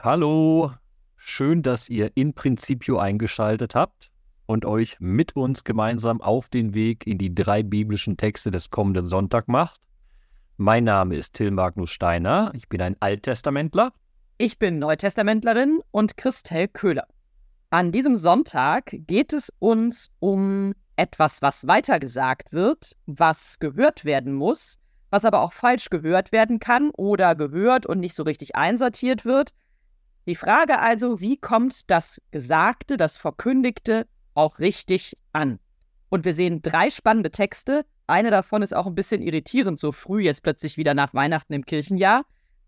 Hallo, schön, dass ihr in Principio eingeschaltet habt und euch mit uns gemeinsam auf den Weg in die drei biblischen Texte des kommenden Sonntag macht. Mein Name ist Till Magnus Steiner, ich bin ein Alttestamentler. Ich bin Neutestamentlerin und Christel Köhler. An diesem Sonntag geht es uns um etwas, was weitergesagt wird, was gehört werden muss, was aber auch falsch gehört werden kann oder gehört und nicht so richtig einsortiert wird. Die Frage also, wie kommt das Gesagte, das Verkündigte auch richtig an? Und wir sehen drei spannende Texte. Eine davon ist auch ein bisschen irritierend, so früh jetzt plötzlich wieder nach Weihnachten im Kirchenjahr.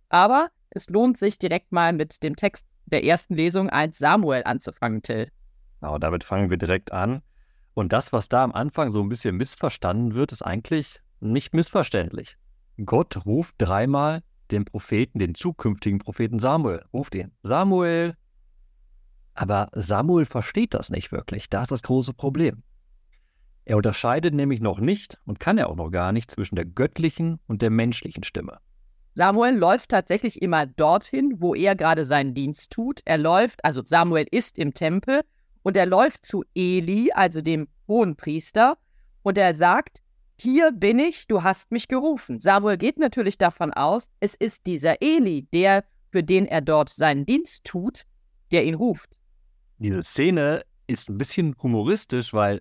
Aber es lohnt sich direkt mal mit dem Text der ersten Lesung 1 Samuel anzufangen, Till. Genau, damit fangen wir direkt an. Und das, was da am Anfang so ein bisschen missverstanden wird, ist eigentlich nicht missverständlich. Gott ruft dreimal den Propheten, den zukünftigen Propheten Samuel, ruft ihn. Samuel. Aber Samuel versteht das nicht wirklich. Da ist das große Problem. Er unterscheidet nämlich noch nicht und kann er auch noch gar nicht zwischen der göttlichen und der menschlichen Stimme. Samuel läuft tatsächlich immer dorthin, wo er gerade seinen Dienst tut. Er läuft, also Samuel ist im Tempel und er läuft zu Eli, also dem Hohenpriester, und er sagt, hier bin ich, du hast mich gerufen. Samuel geht natürlich davon aus, es ist dieser Eli, der, für den er dort seinen Dienst tut, der ihn ruft. Diese Szene ist ein bisschen humoristisch, weil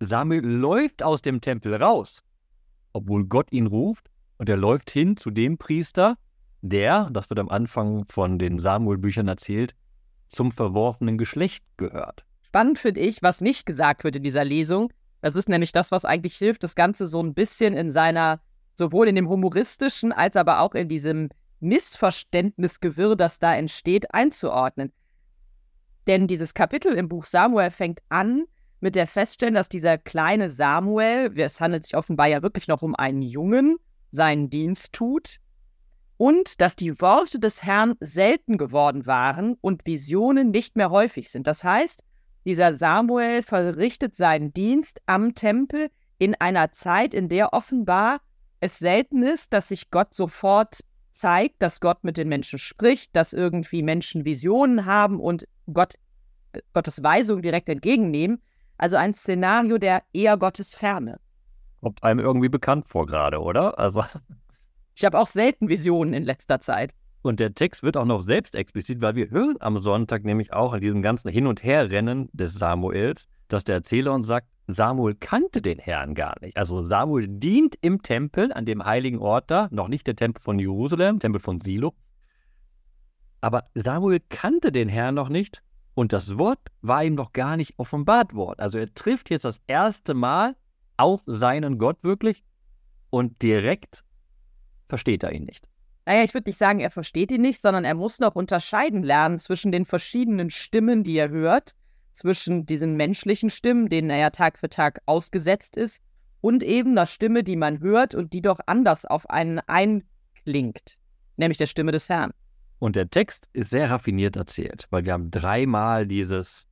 Samuel läuft aus dem Tempel raus, obwohl Gott ihn ruft, und er läuft hin zu dem Priester, der, das wird am Anfang von den Samuel-Büchern erzählt, zum verworfenen Geschlecht gehört. Spannend finde ich, was nicht gesagt wird in dieser Lesung. Das ist nämlich das, was eigentlich hilft, das Ganze so ein bisschen in seiner, sowohl in dem humoristischen als aber auch in diesem Missverständnisgewirr, das da entsteht, einzuordnen. Denn dieses Kapitel im Buch Samuel fängt an mit der Feststellung, dass dieser kleine Samuel, es handelt sich offenbar ja wirklich noch um einen Jungen, seinen Dienst tut und dass die Worte des Herrn selten geworden waren und Visionen nicht mehr häufig sind. Das heißt, dieser Samuel verrichtet seinen Dienst am Tempel in einer Zeit, in der offenbar es selten ist, dass sich Gott sofort zeigt, dass Gott mit den Menschen spricht, dass irgendwie Menschen Visionen haben und Gott, Gottes Weisung direkt entgegennehmen. Also ein Szenario der eher Gottes Ferne. Kommt einem irgendwie bekannt vor gerade, oder? Also. Ich habe auch selten Visionen in letzter Zeit. Und der Text wird auch noch selbst explizit, weil wir hören am Sonntag nämlich auch in diesem ganzen Hin- und Herrennen des Samuels, dass der Erzähler uns sagt, Samuel kannte den Herrn gar nicht. Also Samuel dient im Tempel, an dem heiligen Ort da, noch nicht der Tempel von Jerusalem, Tempel von Silo. Aber Samuel kannte den Herrn noch nicht und das Wort war ihm noch gar nicht offenbart worden. Also er trifft jetzt das erste Mal auf seinen Gott wirklich und direkt versteht er ihn nicht. Naja, ich würde nicht sagen, er versteht ihn nicht, sondern er muss noch unterscheiden lernen zwischen den verschiedenen Stimmen, die er hört, zwischen diesen menschlichen Stimmen, denen er ja Tag für Tag ausgesetzt ist, und eben der Stimme, die man hört und die doch anders auf einen einklingt, nämlich der Stimme des Herrn. Und der Text ist sehr raffiniert erzählt, weil wir haben dreimal dieses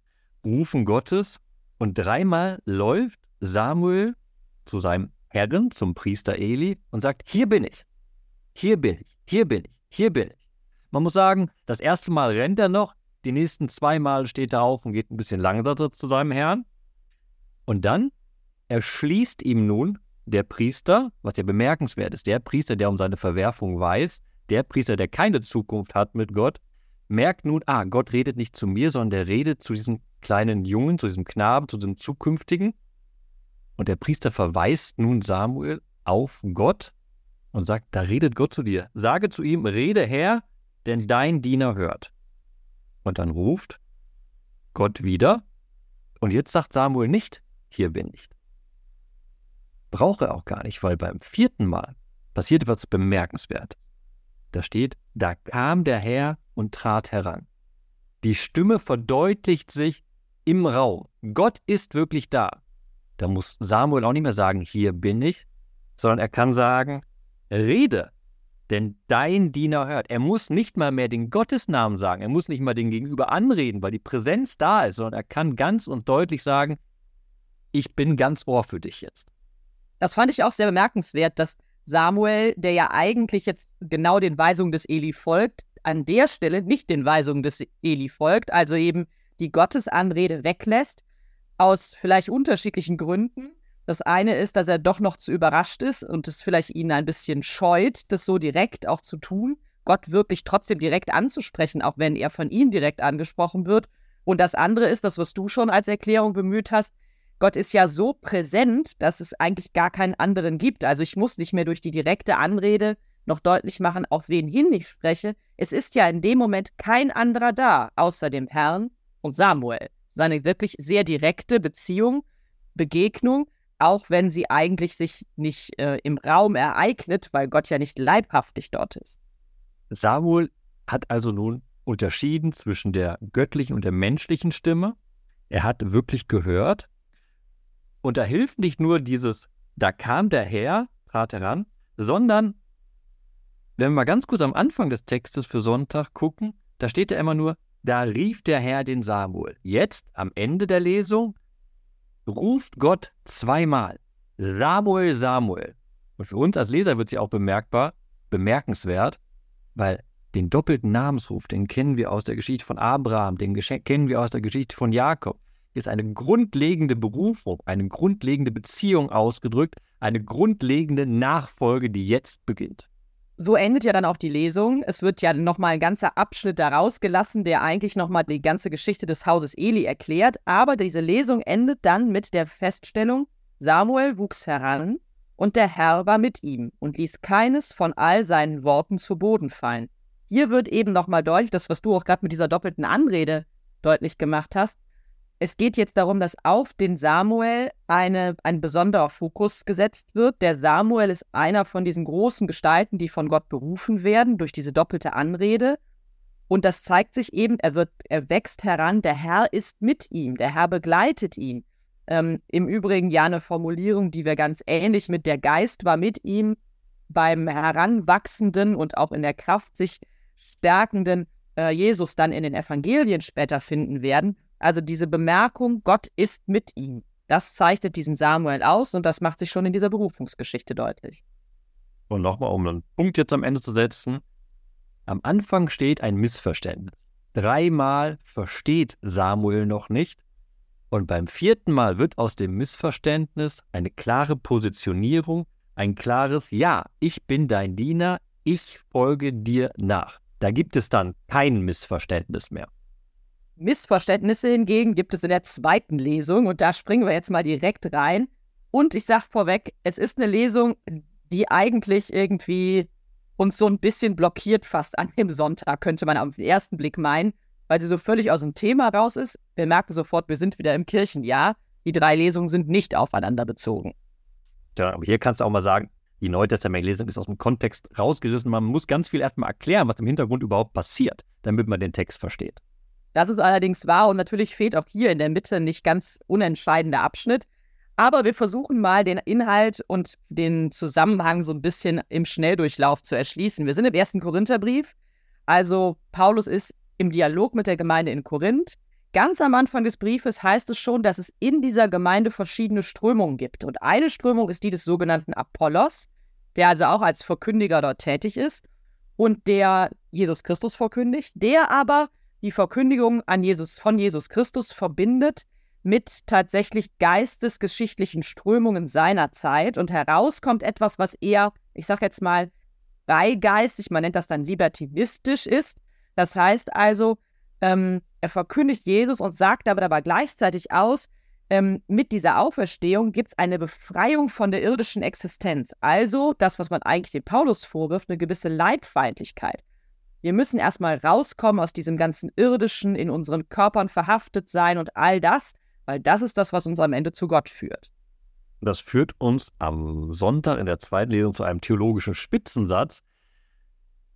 Rufen Gottes und dreimal läuft Samuel zu seinem Herren, zum Priester Eli und sagt, hier bin ich, hier bin ich, hier bin ich, hier bin ich. Man muss sagen, das erste Mal rennt er noch, die nächsten zwei Mal steht er auf und geht ein bisschen langsamer zu seinem Herrn. Und dann erschließt ihm nun der Priester, was ja bemerkenswert ist, der Priester, der um seine Verwerfung weiß, der Priester, der keine Zukunft hat mit Gott, merkt nun, ah, Gott redet nicht zu mir, sondern der redet zu diesem kleinen Jungen, zu diesem Knaben, zu diesem Zukünftigen. Und der Priester verweist nun Samuel auf Gott und sagt, da redet Gott zu dir. Sage zu ihm, rede Herr, denn dein Diener hört. Und dann ruft Gott wieder. Und jetzt sagt Samuel nicht, hier bin ich. Brauche er auch gar nicht, weil beim vierten Mal passiert etwas Bemerkenswertes. Da steht, da kam der Herr und trat heran. Die Stimme verdeutlicht sich im Raum. Gott ist wirklich da. Da muss Samuel auch nicht mehr sagen, hier bin ich, sondern er kann sagen, Rede, denn dein Diener hört. Er muss nicht mal mehr den Gottesnamen sagen, er muss nicht mal den Gegenüber anreden, weil die Präsenz da ist, sondern er kann ganz und deutlich sagen, ich bin ganz Ohr für dich jetzt. Das fand ich auch sehr bemerkenswert, dass Samuel, der ja eigentlich jetzt genau den Weisungen des Eli folgt, an der Stelle nicht den Weisungen des Eli folgt, also eben die Gottesanrede weglässt, aus vielleicht unterschiedlichen Gründen. Das eine ist, dass er doch noch zu überrascht ist und es vielleicht ihn ein bisschen scheut, das so direkt auch zu tun, Gott wirklich trotzdem direkt anzusprechen, auch wenn er von ihm direkt angesprochen wird. Und das andere ist, das, was du schon als Erklärung bemüht hast, Gott ist ja so präsent, dass es eigentlich gar keinen anderen gibt. Also ich muss nicht mehr durch die direkte Anrede noch deutlich machen, auf wen hin ich spreche. Es ist ja in dem Moment kein anderer da, außer dem Herrn und Samuel. Seine wirklich sehr direkte Beziehung, Begegnung, auch wenn sie eigentlich sich nicht äh, im Raum ereignet, weil Gott ja nicht leibhaftig dort ist. Samuel hat also nun unterschieden zwischen der göttlichen und der menschlichen Stimme. Er hat wirklich gehört. Und da hilft nicht nur dieses, da kam der Herr, trat heran, sondern wenn wir mal ganz kurz am Anfang des Textes für Sonntag gucken, da steht ja immer nur, da rief der Herr den Samuel. Jetzt, am Ende der Lesung, ruft Gott zweimal. Samuel, Samuel. Und für uns als Leser wird sie auch bemerkbar, bemerkenswert, weil den doppelten Namensruf, den kennen wir aus der Geschichte von Abraham, den kennen wir aus der Geschichte von Jakob, ist eine grundlegende Berufung, eine grundlegende Beziehung ausgedrückt, eine grundlegende Nachfolge, die jetzt beginnt so endet ja dann auch die Lesung. Es wird ja nochmal ein ganzer Abschnitt daraus gelassen, der eigentlich nochmal die ganze Geschichte des Hauses Eli erklärt. Aber diese Lesung endet dann mit der Feststellung, Samuel wuchs heran und der Herr war mit ihm und ließ keines von all seinen Worten zu Boden fallen. Hier wird eben nochmal deutlich, das, was du auch gerade mit dieser doppelten Anrede deutlich gemacht hast, es geht jetzt darum, dass auf den Samuel eine, ein besonderer Fokus gesetzt wird. Der Samuel ist einer von diesen großen Gestalten, die von Gott berufen werden durch diese doppelte Anrede. Und das zeigt sich eben, er wird, er wächst heran, der Herr ist mit ihm, der Herr begleitet ihn. Ähm, Im Übrigen ja eine Formulierung, die wir ganz ähnlich mit der Geist war mit ihm beim heranwachsenden und auch in der Kraft sich stärkenden äh, Jesus dann in den Evangelien später finden werden. Also diese Bemerkung, Gott ist mit ihm, das zeichnet diesen Samuel aus und das macht sich schon in dieser Berufungsgeschichte deutlich. Und nochmal, um einen Punkt jetzt am Ende zu setzen. Am Anfang steht ein Missverständnis. Dreimal versteht Samuel noch nicht. Und beim vierten Mal wird aus dem Missverständnis eine klare Positionierung, ein klares Ja, ich bin dein Diener, ich folge dir nach. Da gibt es dann kein Missverständnis mehr. Missverständnisse hingegen gibt es in der zweiten Lesung und da springen wir jetzt mal direkt rein. Und ich sage vorweg, es ist eine Lesung, die eigentlich irgendwie uns so ein bisschen blockiert fast an dem Sonntag, könnte man auf den ersten Blick meinen, weil sie so völlig aus dem Thema raus ist. Wir merken sofort, wir sind wieder im Kirchenjahr. Die drei Lesungen sind nicht aufeinander bezogen. Ja, aber hier kannst du auch mal sagen, die Neutestament-Lesung ist aus dem Kontext rausgerissen. Man muss ganz viel erstmal erklären, was im Hintergrund überhaupt passiert, damit man den Text versteht. Das ist allerdings wahr und natürlich fehlt auch hier in der Mitte nicht ganz unentscheidender Abschnitt. Aber wir versuchen mal den Inhalt und den Zusammenhang so ein bisschen im Schnelldurchlauf zu erschließen. Wir sind im ersten Korintherbrief. Also Paulus ist im Dialog mit der Gemeinde in Korinth. Ganz am Anfang des Briefes heißt es schon, dass es in dieser Gemeinde verschiedene Strömungen gibt. Und eine Strömung ist die des sogenannten Apollos, der also auch als Verkündiger dort tätig ist und der Jesus Christus verkündigt, der aber die Verkündigung an Jesus, von Jesus Christus verbindet mit tatsächlich geistesgeschichtlichen Strömungen seiner Zeit und herauskommt etwas, was eher, ich sage jetzt mal, freigeistig, man nennt das dann libertinistisch ist. Das heißt also, ähm, er verkündigt Jesus und sagt aber dabei gleichzeitig aus, ähm, mit dieser Auferstehung gibt es eine Befreiung von der irdischen Existenz. Also das, was man eigentlich dem Paulus vorwirft, eine gewisse Leibfeindlichkeit. Wir müssen erstmal rauskommen aus diesem ganzen irdischen, in unseren Körpern verhaftet sein und all das, weil das ist das, was uns am Ende zu Gott führt. Das führt uns am Sonntag in der zweiten Lesung zu einem theologischen Spitzensatz,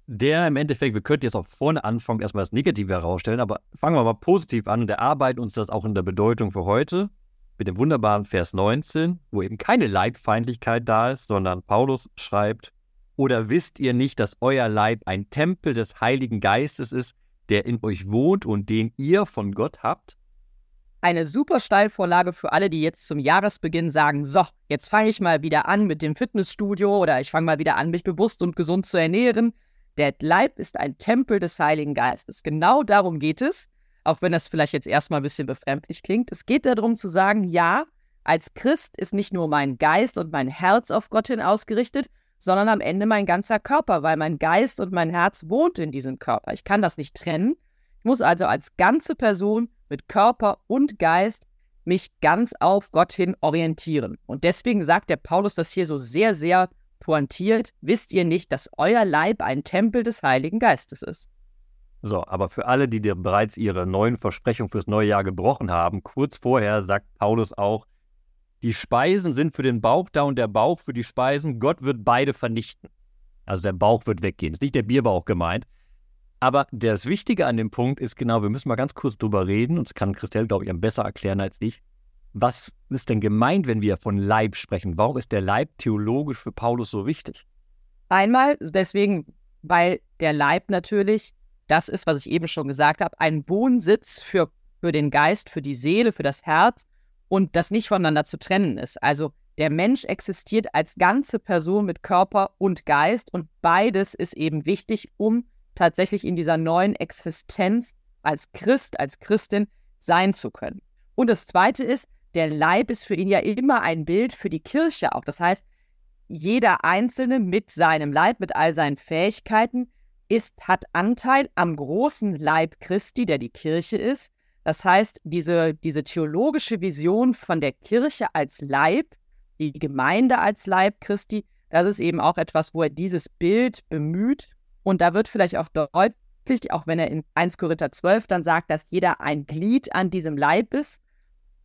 der im Endeffekt, wir könnten jetzt auch vorne anfangen, erstmal das Negative herausstellen, aber fangen wir mal positiv an und erarbeiten uns das auch in der Bedeutung für heute mit dem wunderbaren Vers 19, wo eben keine Leibfeindlichkeit da ist, sondern Paulus schreibt, oder wisst ihr nicht, dass euer Leib ein Tempel des Heiligen Geistes ist, der in euch wohnt und den ihr von Gott habt? Eine super Steilvorlage für alle, die jetzt zum Jahresbeginn sagen, so, jetzt fange ich mal wieder an mit dem Fitnessstudio oder ich fange mal wieder an, mich bewusst und gesund zu ernähren. Der Leib ist ein Tempel des Heiligen Geistes. Genau darum geht es, auch wenn das vielleicht jetzt erstmal ein bisschen befremdlich klingt. Es geht darum zu sagen, ja, als Christ ist nicht nur mein Geist und mein Herz auf Gott hin ausgerichtet, sondern am Ende mein ganzer Körper, weil mein Geist und mein Herz wohnt in diesem Körper. Ich kann das nicht trennen. Ich muss also als ganze Person mit Körper und Geist mich ganz auf Gott hin orientieren. Und deswegen sagt der Paulus das hier so sehr, sehr pointiert. Wisst ihr nicht, dass euer Leib ein Tempel des Heiligen Geistes ist? So, aber für alle, die dir bereits ihre neuen Versprechungen fürs neue Jahr gebrochen haben, kurz vorher sagt Paulus auch, die Speisen sind für den Bauch da und der Bauch für die Speisen. Gott wird beide vernichten. Also der Bauch wird weggehen. Ist nicht der Bierbauch gemeint. Aber das Wichtige an dem Punkt ist genau, wir müssen mal ganz kurz drüber reden, und das kann Christelle, glaube ich, am besser erklären als ich. Was ist denn gemeint, wenn wir von Leib sprechen? Warum ist der Leib theologisch für Paulus so wichtig? Einmal deswegen, weil der Leib natürlich, das ist, was ich eben schon gesagt habe, ein Wohnsitz für, für den Geist, für die Seele, für das Herz und das nicht voneinander zu trennen ist. Also der Mensch existiert als ganze Person mit Körper und Geist und beides ist eben wichtig, um tatsächlich in dieser neuen Existenz als Christ, als Christin sein zu können. Und das Zweite ist, der Leib ist für ihn ja immer ein Bild für die Kirche auch. Das heißt, jeder Einzelne mit seinem Leib, mit all seinen Fähigkeiten, ist, hat Anteil am großen Leib Christi, der die Kirche ist. Das heißt, diese, diese theologische Vision von der Kirche als Leib, die Gemeinde als Leib Christi, das ist eben auch etwas, wo er dieses Bild bemüht und da wird vielleicht auch deutlich, auch wenn er in 1 Korinther 12 dann sagt, dass jeder ein Glied an diesem Leib ist,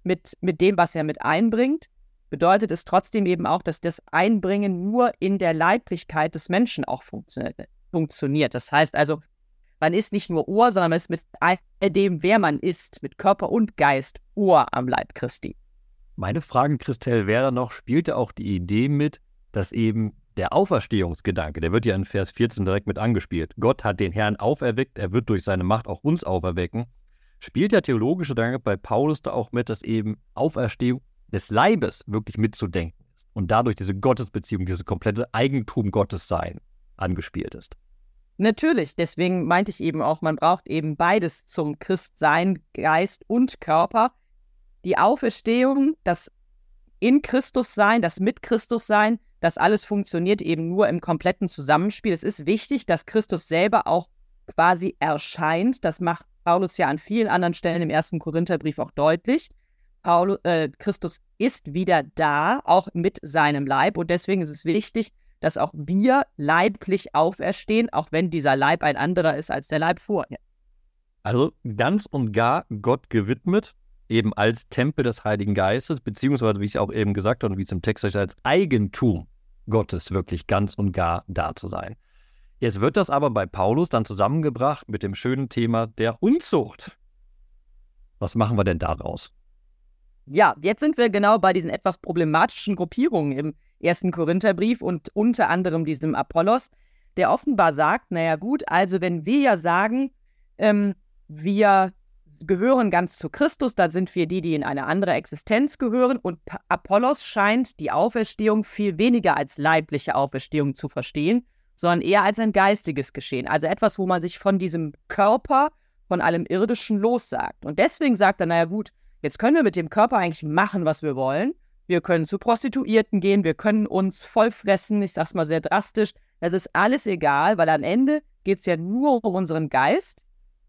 mit, mit dem, was er mit einbringt, bedeutet es trotzdem eben auch, dass das Einbringen nur in der Leiblichkeit des Menschen auch funktioniert. Das heißt also, man ist nicht nur Ohr, sondern man ist mit all dem, wer man ist, mit Körper und Geist, Ohr am Leib Christi. Meine Frage, Christelle, wäre noch, spielte auch die Idee mit, dass eben der Auferstehungsgedanke, der wird ja in Vers 14 direkt mit angespielt. Gott hat den Herrn auferweckt, er wird durch seine Macht auch uns auferwecken. Spielt der theologische Gedanke bei Paulus da auch mit, dass eben Auferstehung des Leibes wirklich mitzudenken ist und dadurch diese Gottesbeziehung, dieses komplette Eigentum Gottes sein angespielt ist? Natürlich, deswegen meinte ich eben auch, man braucht eben beides zum Christsein, Geist und Körper. Die Auferstehung, das in Christus sein, das mit Christus sein, das alles funktioniert eben nur im kompletten Zusammenspiel. Es ist wichtig, dass Christus selber auch quasi erscheint. Das macht Paulus ja an vielen anderen Stellen im ersten Korintherbrief auch deutlich. Paulus, äh, Christus ist wieder da, auch mit seinem Leib. Und deswegen ist es wichtig, dass auch wir leiblich auferstehen, auch wenn dieser Leib ein anderer ist als der Leib vorher. Also ganz und gar Gott gewidmet, eben als Tempel des Heiligen Geistes, beziehungsweise, wie ich auch eben gesagt habe und wie es im Text steht, als Eigentum Gottes wirklich ganz und gar da zu sein. Jetzt wird das aber bei Paulus dann zusammengebracht mit dem schönen Thema der Unzucht. Was machen wir denn daraus? Ja, jetzt sind wir genau bei diesen etwas problematischen Gruppierungen im ersten Korintherbrief und unter anderem diesem Apollos, der offenbar sagt, naja gut, also wenn wir ja sagen, ähm, wir gehören ganz zu Christus, dann sind wir die, die in eine andere Existenz gehören. Und Apollos scheint die Auferstehung viel weniger als leibliche Auferstehung zu verstehen, sondern eher als ein geistiges Geschehen. Also etwas, wo man sich von diesem Körper, von allem Irdischen lossagt. Und deswegen sagt er, naja gut, jetzt können wir mit dem Körper eigentlich machen, was wir wollen. Wir können zu Prostituierten gehen, wir können uns vollfressen, ich sag's mal sehr drastisch. Das ist alles egal, weil am Ende geht es ja nur um unseren Geist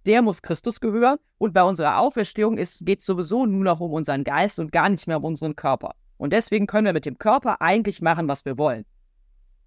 der muss Christus gehören. Und bei unserer Auferstehung geht es sowieso nur noch um unseren Geist und gar nicht mehr um unseren Körper. Und deswegen können wir mit dem Körper eigentlich machen, was wir wollen.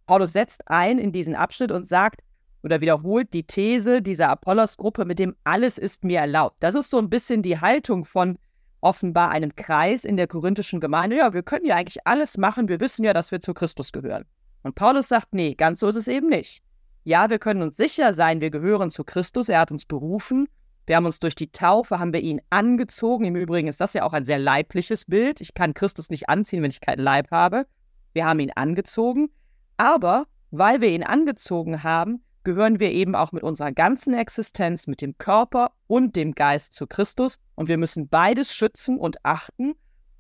Paulus setzt ein in diesen Abschnitt und sagt oder wiederholt die These dieser Apollos-Gruppe mit dem Alles ist mir erlaubt. Das ist so ein bisschen die Haltung von offenbar einem Kreis in der korinthischen Gemeinde. Ja, wir können ja eigentlich alles machen, wir wissen ja, dass wir zu Christus gehören. Und Paulus sagt, nee, ganz so ist es eben nicht. Ja, wir können uns sicher sein, wir gehören zu Christus, er hat uns berufen. Wir haben uns durch die Taufe, haben wir ihn angezogen. Im Übrigen ist das ja auch ein sehr leibliches Bild. Ich kann Christus nicht anziehen, wenn ich keinen Leib habe. Wir haben ihn angezogen. Aber weil wir ihn angezogen haben, gehören wir eben auch mit unserer ganzen Existenz, mit dem Körper und dem Geist zu Christus. Und wir müssen beides schützen und achten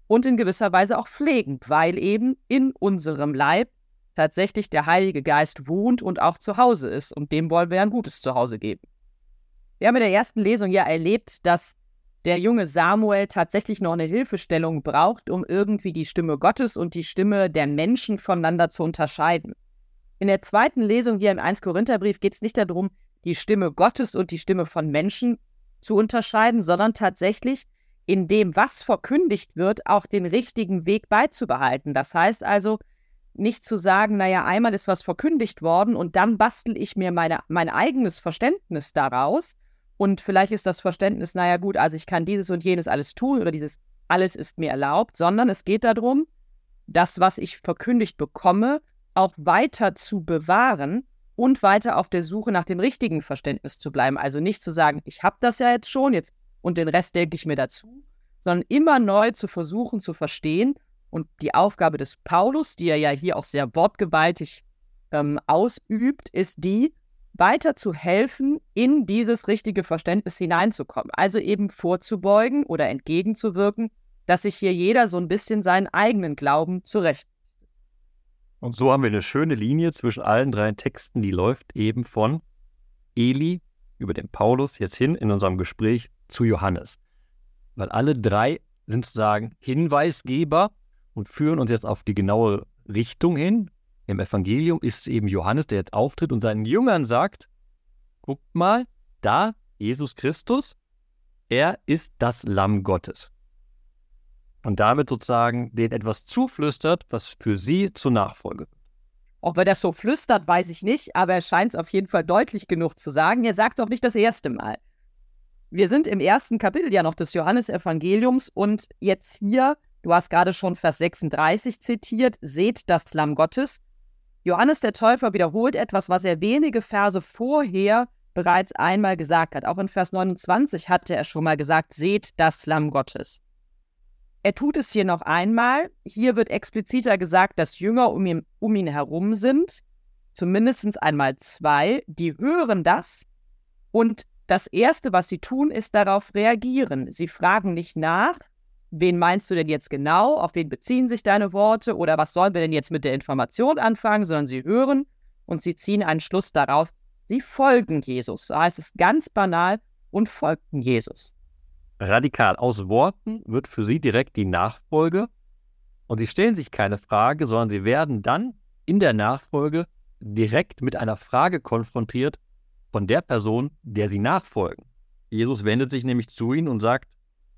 und in gewisser Weise auch pflegen, weil eben in unserem Leib tatsächlich der Heilige Geist wohnt und auch zu Hause ist. Und dem wollen wir ein gutes Zuhause geben. Wir haben in der ersten Lesung ja erlebt, dass der junge Samuel tatsächlich noch eine Hilfestellung braucht, um irgendwie die Stimme Gottes und die Stimme der Menschen voneinander zu unterscheiden. In der zweiten Lesung hier im 1 Korintherbrief geht es nicht darum, die Stimme Gottes und die Stimme von Menschen zu unterscheiden, sondern tatsächlich in dem, was verkündigt wird, auch den richtigen Weg beizubehalten. Das heißt also, nicht zu sagen, naja, einmal ist was verkündigt worden und dann bastel ich mir meine, mein eigenes Verständnis daraus. Und vielleicht ist das Verständnis, naja, gut, also ich kann dieses und jenes alles tun oder dieses alles ist mir erlaubt, sondern es geht darum, das, was ich verkündigt bekomme, auch weiter zu bewahren und weiter auf der Suche nach dem richtigen Verständnis zu bleiben. Also nicht zu sagen, ich habe das ja jetzt schon jetzt und den Rest denke ich mir dazu, sondern immer neu zu versuchen zu verstehen und die Aufgabe des Paulus, die er ja hier auch sehr wortgewaltig ähm, ausübt, ist die, weiter zu helfen, in dieses richtige Verständnis hineinzukommen. Also eben vorzubeugen oder entgegenzuwirken, dass sich hier jeder so ein bisschen seinen eigenen Glauben zurecht. Und so haben wir eine schöne Linie zwischen allen drei Texten, die läuft eben von Eli über den Paulus jetzt hin in unserem Gespräch zu Johannes. Weil alle drei sind sozusagen Hinweisgeber und führen uns jetzt auf die genaue Richtung hin. Im Evangelium ist es eben Johannes, der jetzt auftritt und seinen Jüngern sagt, guckt mal, da Jesus Christus, er ist das Lamm Gottes. Und damit sozusagen denen etwas zuflüstert, was für sie zur Nachfolge wird. Ob er das so flüstert, weiß ich nicht, aber er scheint es auf jeden Fall deutlich genug zu sagen. Er sagt auch nicht das erste Mal. Wir sind im ersten Kapitel ja noch des Johannesevangeliums und jetzt hier Du hast gerade schon Vers 36 zitiert, seht das Lamm Gottes. Johannes der Täufer wiederholt etwas, was er wenige Verse vorher bereits einmal gesagt hat. Auch in Vers 29 hatte er schon mal gesagt, seht das Lamm Gottes. Er tut es hier noch einmal. Hier wird expliziter gesagt, dass Jünger um ihn, um ihn herum sind, zumindest einmal zwei, die hören das und das Erste, was sie tun, ist darauf reagieren. Sie fragen nicht nach, wen meinst du denn jetzt genau, auf wen beziehen sich deine Worte oder was sollen wir denn jetzt mit der Information anfangen, sondern sie hören und sie ziehen einen Schluss daraus, sie folgen Jesus. So heißt es ganz banal und folgten Jesus. Radikal. Aus Worten wird für sie direkt die Nachfolge und sie stellen sich keine Frage, sondern sie werden dann in der Nachfolge direkt mit einer Frage konfrontiert von der Person, der sie nachfolgen. Jesus wendet sich nämlich zu ihnen und sagt,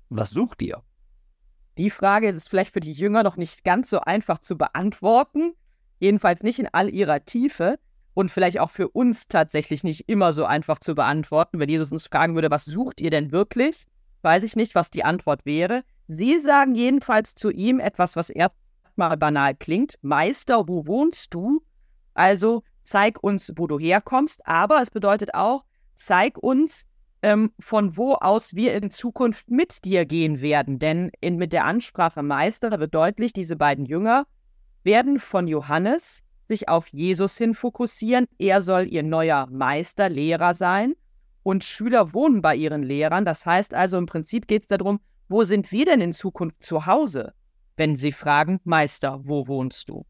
was sucht ihr? Die Frage ist vielleicht für die Jünger noch nicht ganz so einfach zu beantworten, jedenfalls nicht in all ihrer Tiefe und vielleicht auch für uns tatsächlich nicht immer so einfach zu beantworten. Wenn Jesus uns fragen würde, was sucht ihr denn wirklich? Weiß ich nicht, was die Antwort wäre. Sie sagen jedenfalls zu ihm etwas, was erstmal banal klingt. Meister, wo wohnst du? Also zeig uns, wo du herkommst, aber es bedeutet auch, zeig uns, ähm, von wo aus wir in Zukunft mit dir gehen werden. Denn in, mit der Ansprache Meister wird deutlich, diese beiden Jünger werden von Johannes sich auf Jesus hin fokussieren. Er soll ihr neuer Meister, Lehrer sein. Und Schüler wohnen bei ihren Lehrern. Das heißt also, im Prinzip geht es darum, wo sind wir denn in Zukunft zu Hause? Wenn sie fragen, Meister, wo wohnst du?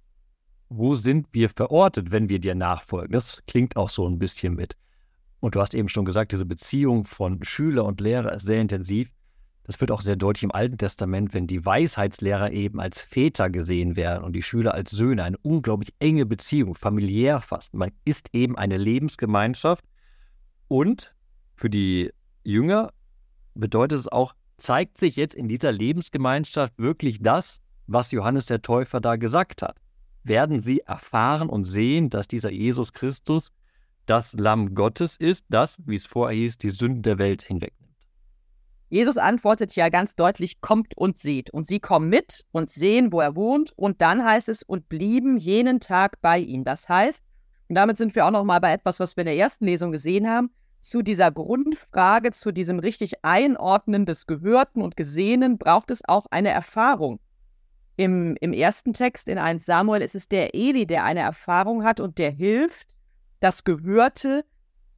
Wo sind wir verortet, wenn wir dir nachfolgen? Das klingt auch so ein bisschen mit. Und du hast eben schon gesagt, diese Beziehung von Schüler und Lehrer ist sehr intensiv. Das wird auch sehr deutlich im Alten Testament, wenn die Weisheitslehrer eben als Väter gesehen werden und die Schüler als Söhne. Eine unglaublich enge Beziehung, familiär fast. Man ist eben eine Lebensgemeinschaft. Und für die Jünger bedeutet es auch, zeigt sich jetzt in dieser Lebensgemeinschaft wirklich das, was Johannes der Täufer da gesagt hat? Werden sie erfahren und sehen, dass dieser Jesus Christus das Lamm Gottes ist, das, wie es vorher hieß, die Sünden der Welt hinwegnimmt. Jesus antwortet ja ganz deutlich, kommt und seht. Und sie kommen mit und sehen, wo er wohnt. Und dann heißt es, und blieben jenen Tag bei ihm. Das heißt, und damit sind wir auch nochmal bei etwas, was wir in der ersten Lesung gesehen haben, zu dieser Grundfrage, zu diesem richtig Einordnen des Gehörten und Gesehenen braucht es auch eine Erfahrung. Im, Im ersten Text in 1 Samuel ist es der Eli, der eine Erfahrung hat und der hilft, das Gehörte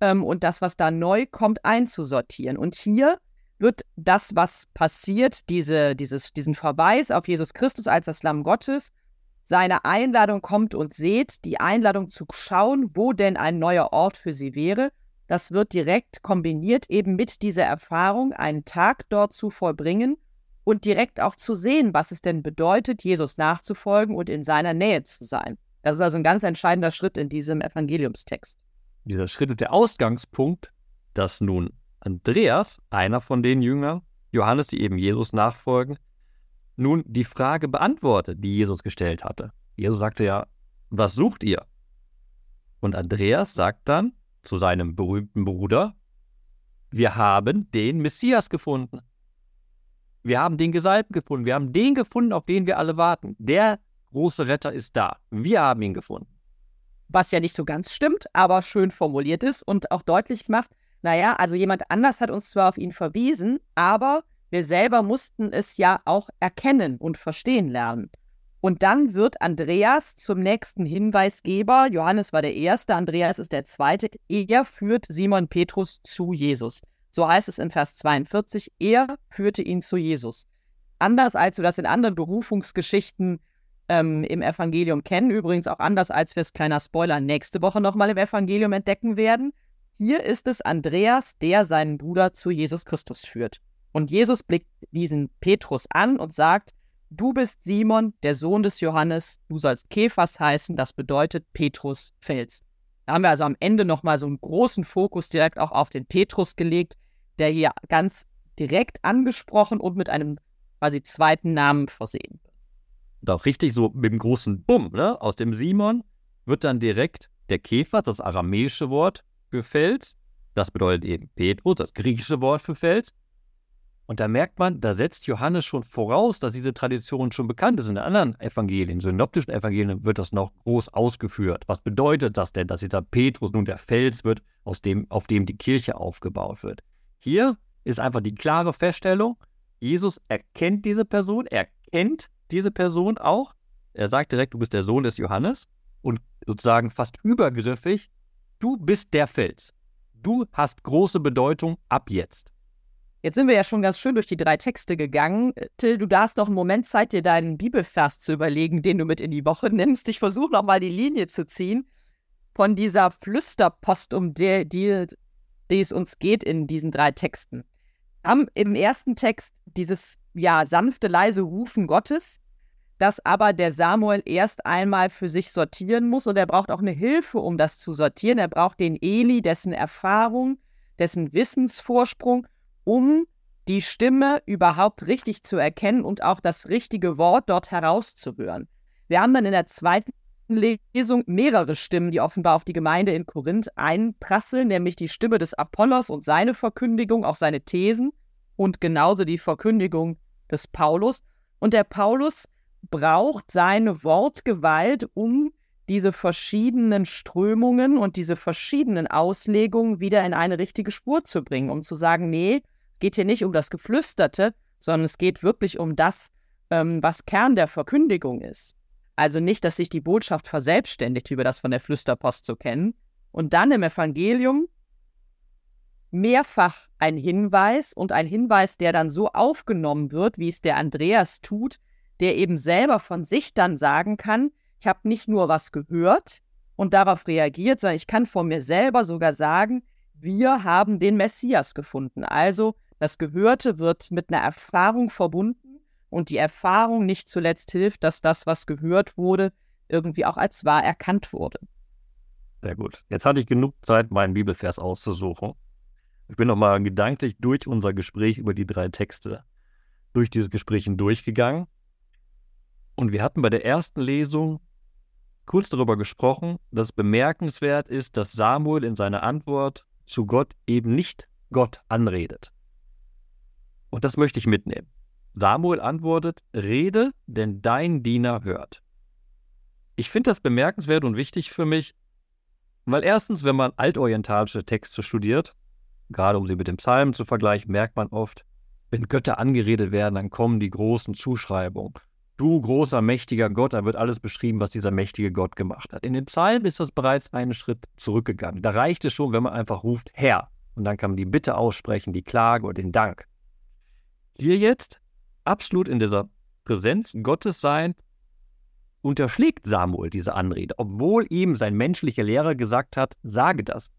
ähm, und das, was da neu kommt, einzusortieren. Und hier wird das, was passiert, diese, dieses, diesen Verweis auf Jesus Christus als das Lamm Gottes, seine Einladung kommt und seht, die Einladung zu schauen, wo denn ein neuer Ort für sie wäre. Das wird direkt kombiniert eben mit dieser Erfahrung, einen Tag dort zu vollbringen und direkt auch zu sehen, was es denn bedeutet, Jesus nachzufolgen und in seiner Nähe zu sein. Das ist also ein ganz entscheidender Schritt in diesem Evangeliumstext. Dieser Schritt ist der Ausgangspunkt, dass nun Andreas, einer von den Jüngern, Johannes, die eben Jesus nachfolgen, nun die Frage beantwortet, die Jesus gestellt hatte. Jesus sagte ja, was sucht ihr? Und Andreas sagt dann, zu seinem berühmten Bruder, wir haben den Messias gefunden. Wir haben den Gesalbten gefunden. Wir haben den gefunden, auf den wir alle warten. Der große Retter ist da. Wir haben ihn gefunden. Was ja nicht so ganz stimmt, aber schön formuliert ist und auch deutlich macht, naja, also jemand anders hat uns zwar auf ihn verwiesen, aber wir selber mussten es ja auch erkennen und verstehen lernen. Und dann wird Andreas zum nächsten Hinweisgeber. Johannes war der Erste, Andreas ist der Zweite. Er führt Simon Petrus zu Jesus. So heißt es in Vers 42. Er führte ihn zu Jesus. Anders als wir das in anderen Berufungsgeschichten ähm, im Evangelium kennen, übrigens auch anders als wir es, kleiner Spoiler, nächste Woche nochmal im Evangelium entdecken werden. Hier ist es Andreas, der seinen Bruder zu Jesus Christus führt. Und Jesus blickt diesen Petrus an und sagt, Du bist Simon, der Sohn des Johannes, du sollst Kephas heißen, das bedeutet Petrus Fels. Da haben wir also am Ende nochmal so einen großen Fokus direkt auch auf den Petrus gelegt, der hier ganz direkt angesprochen und mit einem quasi zweiten Namen versehen wird. Und auch richtig so mit dem großen Bumm, ne? Aus dem Simon wird dann direkt der Kephas, das aramäische Wort für Fels, das bedeutet eben Petrus, das griechische Wort für Fels, und da merkt man, da setzt Johannes schon voraus, dass diese Tradition schon bekannt ist. In den anderen Evangelien, synoptischen Evangelien, wird das noch groß ausgeführt. Was bedeutet das denn, dass dieser Petrus nun der Fels wird, aus dem, auf dem die Kirche aufgebaut wird? Hier ist einfach die klare Feststellung, Jesus erkennt diese Person, er kennt diese Person auch. Er sagt direkt, du bist der Sohn des Johannes und sozusagen fast übergriffig, du bist der Fels. Du hast große Bedeutung ab jetzt. Jetzt sind wir ja schon ganz schön durch die drei Texte gegangen. Till, du darfst noch einen Moment Zeit, dir deinen Bibelvers zu überlegen, den du mit in die Woche nimmst. Ich versuche nochmal die Linie zu ziehen von dieser Flüsterpost, um die, die, die es uns geht in diesen drei Texten. Wir haben im ersten Text dieses ja sanfte, leise Rufen Gottes, das aber der Samuel erst einmal für sich sortieren muss und er braucht auch eine Hilfe, um das zu sortieren. Er braucht den Eli, dessen Erfahrung, dessen Wissensvorsprung um die Stimme überhaupt richtig zu erkennen und auch das richtige Wort dort herauszuhören. Wir haben dann in der zweiten Lesung mehrere Stimmen, die offenbar auf die Gemeinde in Korinth einprasseln, nämlich die Stimme des Apollos und seine Verkündigung, auch seine Thesen und genauso die Verkündigung des Paulus. Und der Paulus braucht seine Wortgewalt, um diese verschiedenen Strömungen und diese verschiedenen Auslegungen wieder in eine richtige Spur zu bringen, um zu sagen, nee, geht hier nicht um das Geflüsterte, sondern es geht wirklich um das, ähm, was Kern der Verkündigung ist. Also nicht, dass sich die Botschaft verselbstständigt, wie wir das von der Flüsterpost so kennen. Und dann im Evangelium mehrfach ein Hinweis und ein Hinweis, der dann so aufgenommen wird, wie es der Andreas tut, der eben selber von sich dann sagen kann, ich habe nicht nur was gehört und darauf reagiert, sondern ich kann von mir selber sogar sagen, wir haben den Messias gefunden. Also das Gehörte wird mit einer Erfahrung verbunden und die Erfahrung nicht zuletzt hilft, dass das, was gehört wurde, irgendwie auch als wahr erkannt wurde. Sehr gut. Jetzt hatte ich genug Zeit, meinen Bibelvers auszusuchen. Ich bin nochmal gedanklich durch unser Gespräch über die drei Texte, durch diese Gespräche durchgegangen. Und wir hatten bei der ersten Lesung kurz darüber gesprochen, dass es bemerkenswert ist, dass Samuel in seiner Antwort zu Gott eben nicht Gott anredet. Und das möchte ich mitnehmen. Samuel antwortet, rede, denn dein Diener hört. Ich finde das bemerkenswert und wichtig für mich, weil erstens, wenn man altorientalische Texte studiert, gerade um sie mit dem Psalm zu vergleichen, merkt man oft, wenn Götter angeredet werden, dann kommen die großen Zuschreibungen. Du großer, mächtiger Gott, da wird alles beschrieben, was dieser mächtige Gott gemacht hat. In den Psalmen ist das bereits einen Schritt zurückgegangen. Da reicht es schon, wenn man einfach ruft, Herr. Und dann kann man die Bitte aussprechen, die Klage und den Dank hier jetzt absolut in dieser Präsenz Gottes sein unterschlägt Samuel diese Anrede, obwohl ihm sein menschlicher Lehrer gesagt hat, sage das.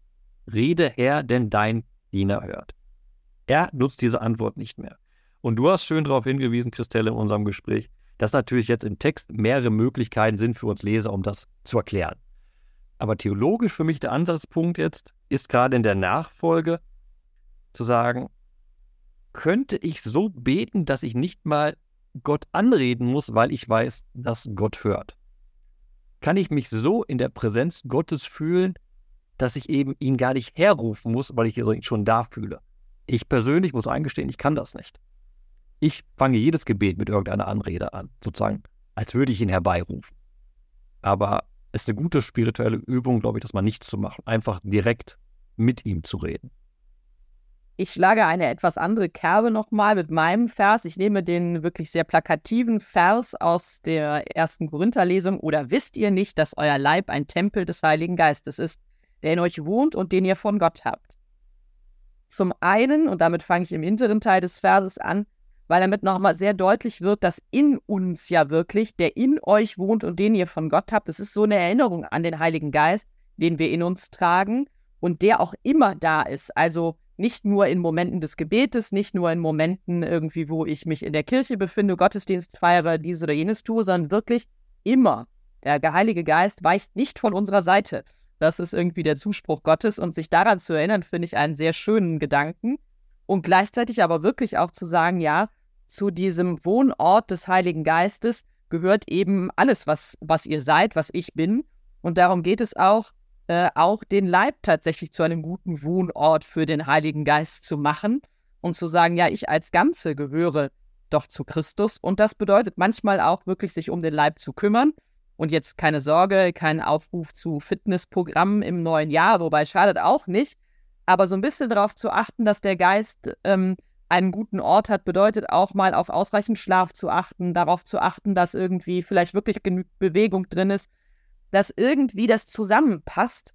Rede Herr, denn dein Diener hört. Er nutzt diese Antwort nicht mehr. Und du hast schön darauf hingewiesen, Christelle, in unserem Gespräch, dass natürlich jetzt im Text mehrere Möglichkeiten sind für uns Leser, um das zu erklären. Aber theologisch für mich der Ansatzpunkt jetzt ist gerade in der Nachfolge zu sagen, könnte ich so beten, dass ich nicht mal Gott anreden muss, weil ich weiß, dass Gott hört? Kann ich mich so in der Präsenz Gottes fühlen, dass ich eben ihn gar nicht herrufen muss, weil ich ihn schon da fühle? Ich persönlich muss eingestehen, ich kann das nicht. Ich fange jedes Gebet mit irgendeiner Anrede an, sozusagen, als würde ich ihn herbeirufen. Aber es ist eine gute spirituelle Übung, glaube ich, das mal nicht zu machen, einfach direkt mit ihm zu reden. Ich schlage eine etwas andere Kerbe nochmal mit meinem Vers. Ich nehme den wirklich sehr plakativen Vers aus der ersten Korintherlesung. Oder wisst ihr nicht, dass euer Leib ein Tempel des Heiligen Geistes ist, der in euch wohnt und den ihr von Gott habt? Zum einen, und damit fange ich im hinteren Teil des Verses an, weil damit nochmal sehr deutlich wird, dass in uns ja wirklich, der in euch wohnt und den ihr von Gott habt, es ist so eine Erinnerung an den Heiligen Geist, den wir in uns tragen und der auch immer da ist. Also nicht nur in Momenten des Gebetes, nicht nur in Momenten irgendwie, wo ich mich in der Kirche befinde, Gottesdienst feiere, dies oder jenes tue, sondern wirklich immer. Der Heilige Geist weicht nicht von unserer Seite. Das ist irgendwie der Zuspruch Gottes und sich daran zu erinnern, finde ich einen sehr schönen Gedanken. Und gleichzeitig aber wirklich auch zu sagen, ja, zu diesem Wohnort des Heiligen Geistes gehört eben alles, was, was ihr seid, was ich bin. Und darum geht es auch, äh, auch den Leib tatsächlich zu einem guten Wohnort für den Heiligen Geist zu machen und zu sagen, ja, ich als Ganze gehöre doch zu Christus. Und das bedeutet manchmal auch wirklich, sich um den Leib zu kümmern. Und jetzt keine Sorge, kein Aufruf zu Fitnessprogrammen im neuen Jahr, wobei schadet auch nicht. Aber so ein bisschen darauf zu achten, dass der Geist ähm, einen guten Ort hat, bedeutet auch mal auf ausreichend Schlaf zu achten, darauf zu achten, dass irgendwie vielleicht wirklich genügend Bewegung drin ist, dass irgendwie das zusammenpasst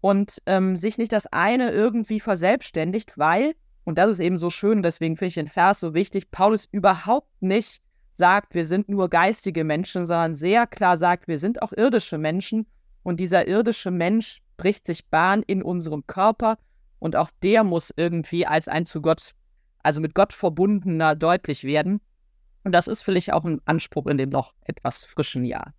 und ähm, sich nicht das eine irgendwie verselbstständigt, weil, und das ist eben so schön, deswegen finde ich den Vers so wichtig, Paulus überhaupt nicht sagt, wir sind nur geistige Menschen, sondern sehr klar sagt, wir sind auch irdische Menschen und dieser irdische Mensch bricht sich Bahn in unserem Körper und auch der muss irgendwie als ein zu Gott also mit Gott verbundener deutlich werden. Und das ist vielleicht auch ein Anspruch in dem noch etwas frischen Jahr.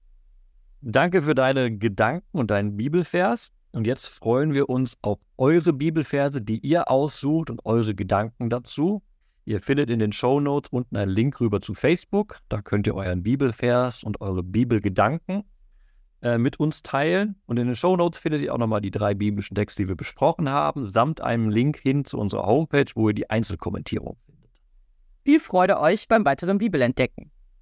Danke für deine Gedanken und deinen Bibelvers. Und jetzt freuen wir uns auf eure Bibelverse, die ihr aussucht und eure Gedanken dazu. Ihr findet in den Show Notes unten einen Link rüber zu Facebook. Da könnt ihr euren Bibelvers und eure Bibelgedanken äh, mit uns teilen. Und in den Show Notes findet ihr auch nochmal die drei biblischen Texte, die wir besprochen haben, samt einem Link hin zu unserer Homepage, wo ihr die Einzelkommentierung findet. Viel Freude euch beim weiteren Bibelentdecken.